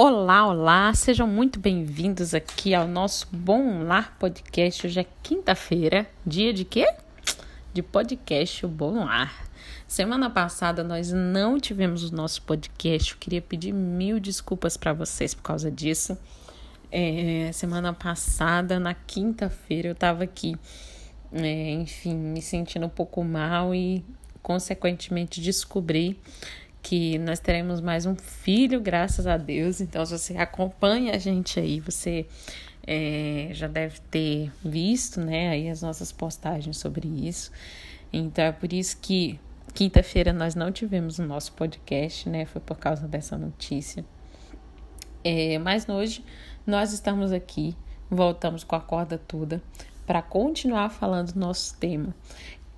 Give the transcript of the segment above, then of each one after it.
Olá, olá, sejam muito bem-vindos aqui ao nosso Bom Lar Podcast. Hoje é quinta-feira, dia de quê? De podcast Bom Lar. Semana passada nós não tivemos o nosso podcast, eu queria pedir mil desculpas para vocês por causa disso. É, semana passada, na quinta-feira, eu tava aqui, é, enfim, me sentindo um pouco mal e, consequentemente, descobri que nós teremos mais um filho, graças a Deus. Então, se você acompanha a gente aí, você é, já deve ter visto, né, aí as nossas postagens sobre isso. Então, é por isso que quinta-feira nós não tivemos o nosso podcast, né, foi por causa dessa notícia. É, mas hoje nós estamos aqui, voltamos com a corda toda para continuar falando do nosso tema,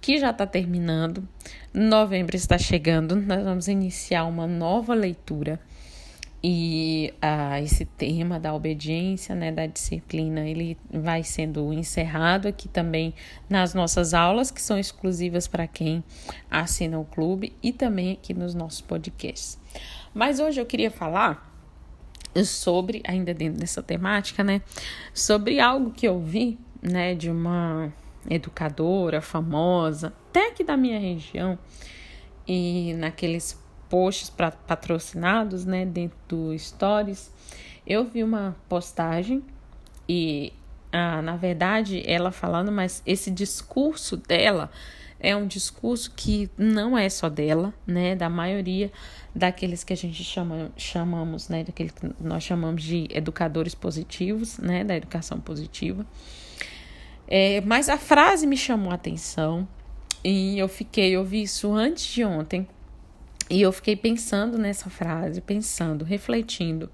que já está terminando. Novembro está chegando, nós vamos iniciar uma nova leitura. E ah, esse tema da obediência, né, da disciplina, ele vai sendo encerrado aqui também nas nossas aulas, que são exclusivas para quem assina o clube, e também aqui nos nossos podcasts. Mas hoje eu queria falar sobre, ainda dentro dessa temática, né, sobre algo que eu vi, né, de uma educadora famosa, até aqui da minha região, e naqueles posts patrocinados, né, dentro do Stories, eu vi uma postagem e, ah, na verdade, ela falando, mas esse discurso dela é um discurso que não é só dela, né, da maioria daqueles que a gente chama, chamamos, né, daqueles que nós chamamos de educadores positivos, né, da educação positiva. É, mas a frase me chamou a atenção e eu fiquei, eu vi isso antes de ontem e eu fiquei pensando nessa frase, pensando, refletindo,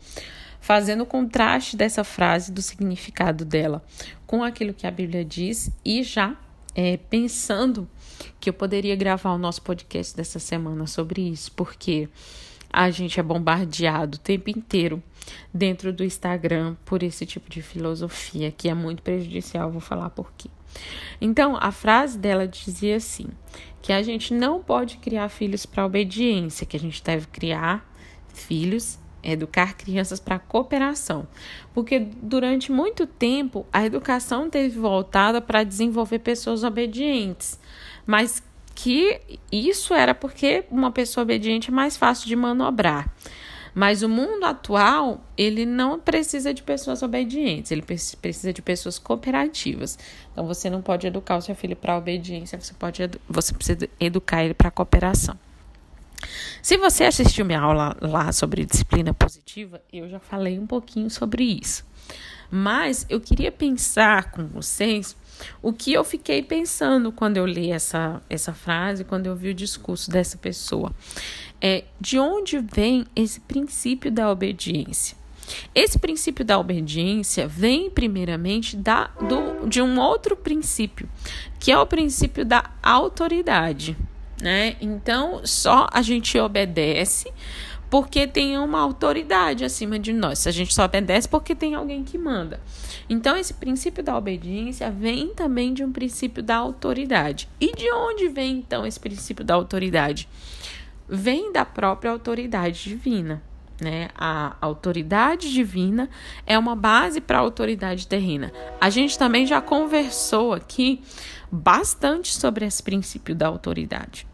fazendo o contraste dessa frase, do significado dela com aquilo que a Bíblia diz e já é, pensando que eu poderia gravar o nosso podcast dessa semana sobre isso, porque a gente é bombardeado o tempo inteiro dentro do Instagram por esse tipo de filosofia que é muito prejudicial, vou falar por quê. Então, a frase dela dizia assim: que a gente não pode criar filhos para obediência, que a gente deve criar filhos, educar crianças para cooperação. Porque durante muito tempo a educação teve voltada para desenvolver pessoas obedientes, mas que isso era porque uma pessoa obediente é mais fácil de manobrar. Mas o mundo atual, ele não precisa de pessoas obedientes, ele precisa de pessoas cooperativas. Então você não pode educar o seu filho para obediência, você pode você precisa educar ele para cooperação. Se você assistiu minha aula lá sobre disciplina positiva, eu já falei um pouquinho sobre isso. Mas eu queria pensar com vocês o que eu fiquei pensando quando eu li essa, essa frase, quando eu vi o discurso dessa pessoa é de onde vem esse princípio da obediência. Esse princípio da obediência vem primeiramente da, do, de um outro princípio, que é o princípio da autoridade. Né? Então, só a gente obedece porque tem uma autoridade acima de nós. A gente só obedece porque tem alguém que manda. Então, esse princípio da obediência vem também de um princípio da autoridade. E de onde vem então esse princípio da autoridade? vem da própria autoridade divina. Né? A autoridade divina é uma base para a autoridade terrena. A gente também já conversou aqui bastante sobre esse princípio da autoridade.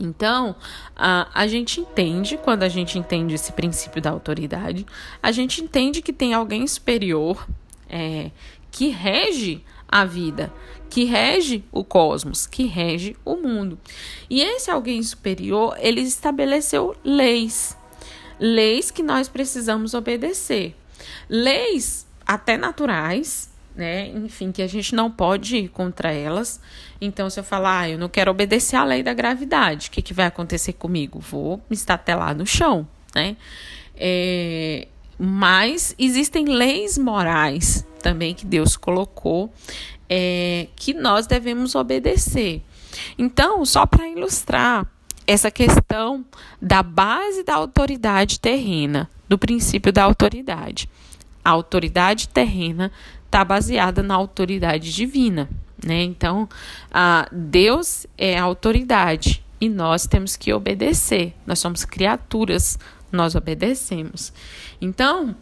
Então, a, a gente entende, quando a gente entende esse princípio da autoridade, a gente entende que tem alguém superior é, que rege a vida, que rege o cosmos, que rege o mundo. E esse alguém superior, ele estabeleceu leis, leis que nós precisamos obedecer. Leis até naturais, né? Enfim, que a gente não pode ir contra elas. Então, se eu falar, ah, eu não quero obedecer à lei da gravidade, o que, que vai acontecer comigo? Vou me estatelar no chão, né? É, mas existem leis morais também que Deus colocou é, que nós devemos obedecer. Então, só para ilustrar essa questão da base da autoridade terrena, do princípio da autoridade. A autoridade terrena está baseada na autoridade divina, né? Então, a Deus é a autoridade e nós temos que obedecer. Nós somos criaturas nós obedecemos. Então,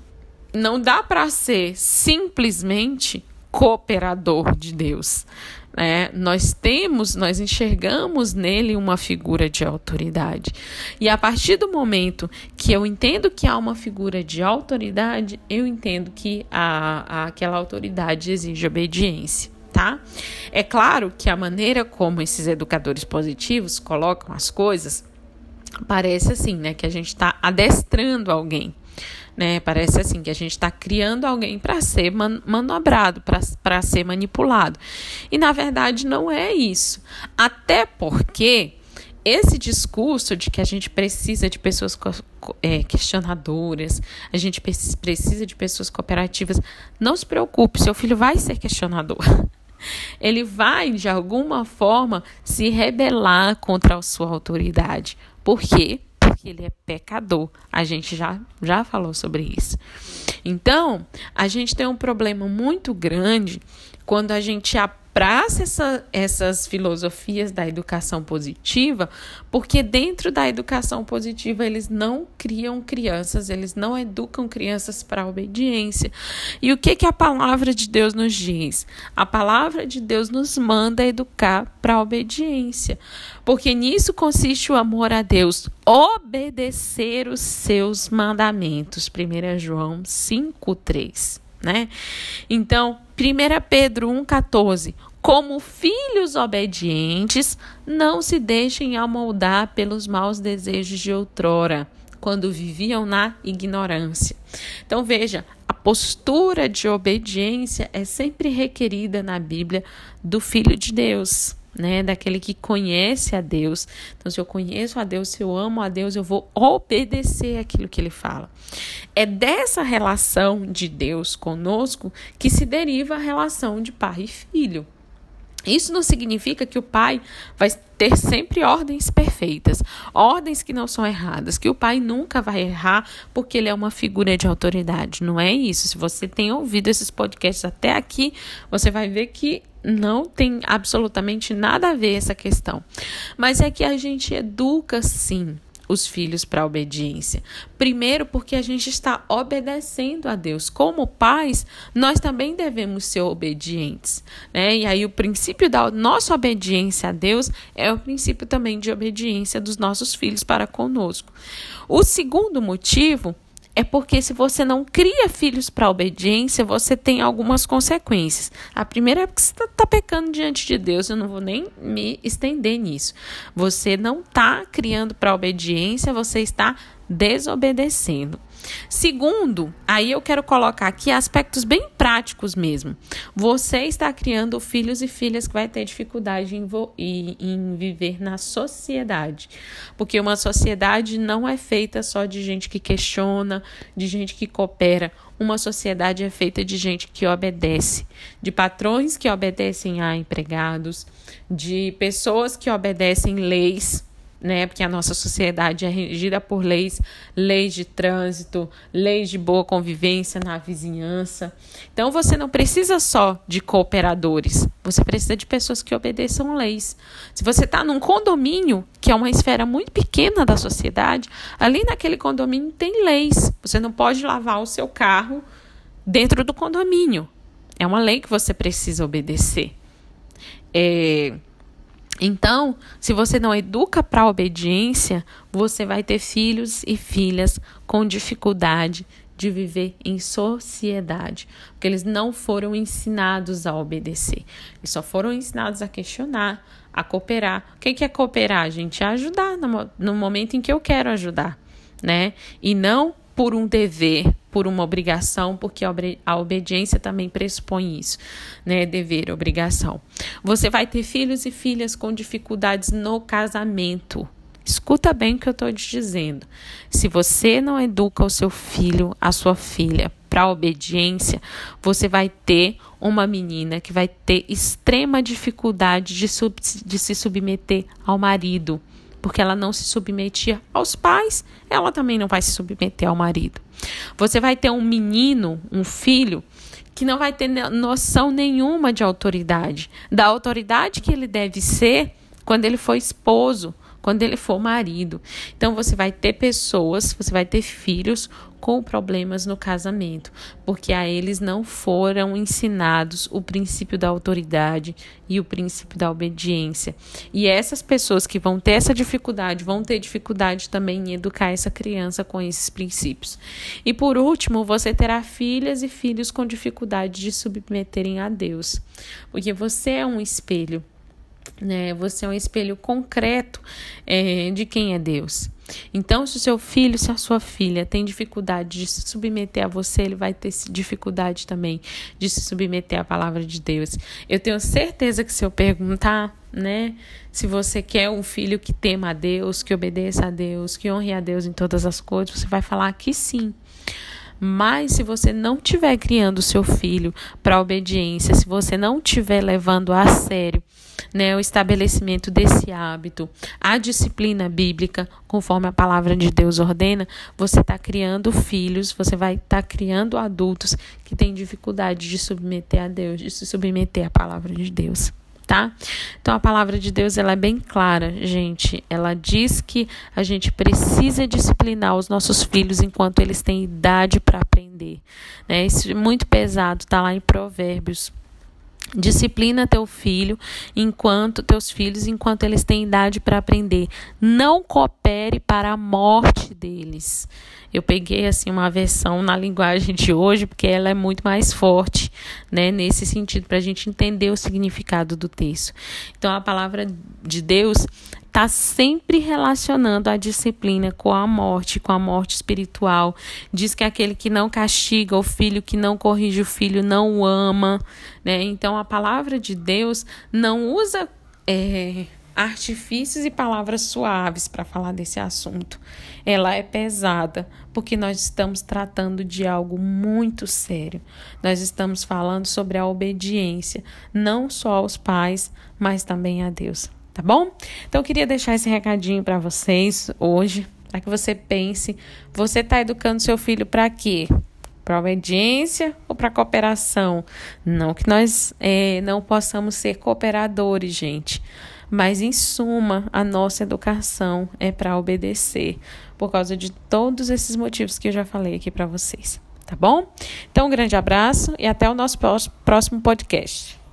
não dá para ser simplesmente cooperador de Deus. Né? Nós temos, nós enxergamos nele uma figura de autoridade. E a partir do momento que eu entendo que há uma figura de autoridade, eu entendo que a, a aquela autoridade exige obediência. Tá? É claro que a maneira como esses educadores positivos colocam as coisas parece assim, né? Que a gente está adestrando alguém né? Parece assim que a gente está criando alguém para ser man manobrado, para ser manipulado. E na verdade não é isso. Até porque esse discurso de que a gente precisa de pessoas é, questionadoras, a gente precisa de pessoas cooperativas, não se preocupe, seu filho vai ser questionador. Ele vai, de alguma forma, se rebelar contra a sua autoridade. Por quê? que ele é pecador. A gente já, já falou sobre isso. Então, a gente tem um problema muito grande quando a gente abraça essa, essas filosofias da educação positiva, porque dentro da educação positiva eles não criam crianças, eles não educam crianças para a obediência. E o que, que a palavra de Deus nos diz? A palavra de Deus nos manda educar para a obediência, porque nisso consiste o amor a Deus, obedecer os seus mandamentos. 1 João 5,3 né? Então, 1 Pedro 1,14. Como filhos obedientes, não se deixem amoldar pelos maus desejos de outrora, quando viviam na ignorância. Então, veja, a postura de obediência é sempre requerida na Bíblia do Filho de Deus né? Daquele que conhece a Deus. Então, se eu conheço a Deus, se eu amo a Deus, eu vou obedecer aquilo que ele fala. É dessa relação de Deus conosco que se deriva a relação de pai e filho. Isso não significa que o pai vai ter sempre ordens perfeitas, ordens que não são erradas, que o pai nunca vai errar porque ele é uma figura de autoridade. Não é isso. Se você tem ouvido esses podcasts até aqui, você vai ver que não tem absolutamente nada a ver essa questão. Mas é que a gente educa sim os filhos para a obediência. Primeiro, porque a gente está obedecendo a Deus. Como pais, nós também devemos ser obedientes. Né? E aí, o princípio da nossa obediência a Deus é o princípio também de obediência dos nossos filhos para conosco. O segundo motivo é porque se você não cria filhos para obediência, você tem algumas consequências. A primeira é que você está tá pecando diante de Deus, eu não vou nem me estender nisso. Você não está criando para obediência, você está desobedecendo. Segundo, aí eu quero colocar aqui aspectos bem práticos mesmo. Você está criando filhos e filhas que vai ter dificuldade em, em viver na sociedade. Porque uma sociedade não é feita só de gente que questiona, de gente que coopera. Uma sociedade é feita de gente que obedece, de patrões que obedecem a empregados, de pessoas que obedecem leis né? Porque a nossa sociedade é regida por leis, leis de trânsito, leis de boa convivência na vizinhança. Então você não precisa só de cooperadores, você precisa de pessoas que obedeçam leis. Se você está num condomínio, que é uma esfera muito pequena da sociedade, ali naquele condomínio tem leis. Você não pode lavar o seu carro dentro do condomínio. É uma lei que você precisa obedecer. É, então, se você não educa para a obediência, você vai ter filhos e filhas com dificuldade de viver em sociedade, porque eles não foram ensinados a obedecer, eles só foram ensinados a questionar, a cooperar. O que é cooperar, gente? É ajudar no momento em que eu quero ajudar, né? E não por um dever, por uma obrigação, porque a obediência também pressupõe isso, né? Dever, obrigação. Você vai ter filhos e filhas com dificuldades no casamento. Escuta bem o que eu estou te dizendo. Se você não educa o seu filho, a sua filha, para obediência, você vai ter uma menina que vai ter extrema dificuldade de, sub, de se submeter ao marido porque ela não se submetia aos pais, ela também não vai se submeter ao marido. Você vai ter um menino, um filho, que não vai ter noção nenhuma de autoridade, da autoridade que ele deve ser quando ele for esposo, quando ele for marido. Então você vai ter pessoas, você vai ter filhos com problemas no casamento, porque a eles não foram ensinados o princípio da autoridade e o princípio da obediência. E essas pessoas que vão ter essa dificuldade, vão ter dificuldade também em educar essa criança com esses princípios. E por último, você terá filhas e filhos com dificuldade de submeterem a Deus, porque você é um espelho né? Você é um espelho concreto é, de quem é Deus. Então, se o seu filho, se a sua filha tem dificuldade de se submeter a você, ele vai ter dificuldade também de se submeter à palavra de Deus. Eu tenho certeza que se eu perguntar, né, se você quer um filho que tema a Deus, que obedeça a Deus, que honre a Deus em todas as coisas, você vai falar que sim. Mas se você não estiver criando o seu filho para obediência, se você não estiver levando a sério né, o estabelecimento desse hábito, a disciplina bíblica, conforme a palavra de Deus ordena, você está criando filhos, você vai estar tá criando adultos que têm dificuldade de submeter a Deus, de se submeter à palavra de Deus tá? Então a palavra de Deus ela é bem clara, gente. Ela diz que a gente precisa disciplinar os nossos filhos enquanto eles têm idade para aprender, né? Isso é muito pesado, tá lá em Provérbios. Disciplina teu filho enquanto teus filhos enquanto eles têm idade para aprender. Não coopere para a morte deles. Eu peguei assim uma versão na linguagem de hoje porque ela é muito mais forte, né, nesse sentido para a gente entender o significado do texto. Então a palavra de Deus está sempre relacionando a disciplina com a morte, com a morte espiritual. Diz que aquele que não castiga o filho, que não corrige o filho, não o ama. Né? Então a palavra de Deus não usa é, artifícios e palavras suaves para falar desse assunto. Ela é pesada, porque nós estamos tratando de algo muito sério. Nós estamos falando sobre a obediência, não só aos pais, mas também a Deus tá bom? Então eu queria deixar esse recadinho para vocês hoje, para que você pense, você está educando seu filho para quê? Para obediência ou para cooperação? Não que nós é, não possamos ser cooperadores, gente. Mas, em suma, a nossa educação é para obedecer, por causa de todos esses motivos que eu já falei aqui para vocês. Tá bom? Então, um grande abraço e até o nosso próximo podcast.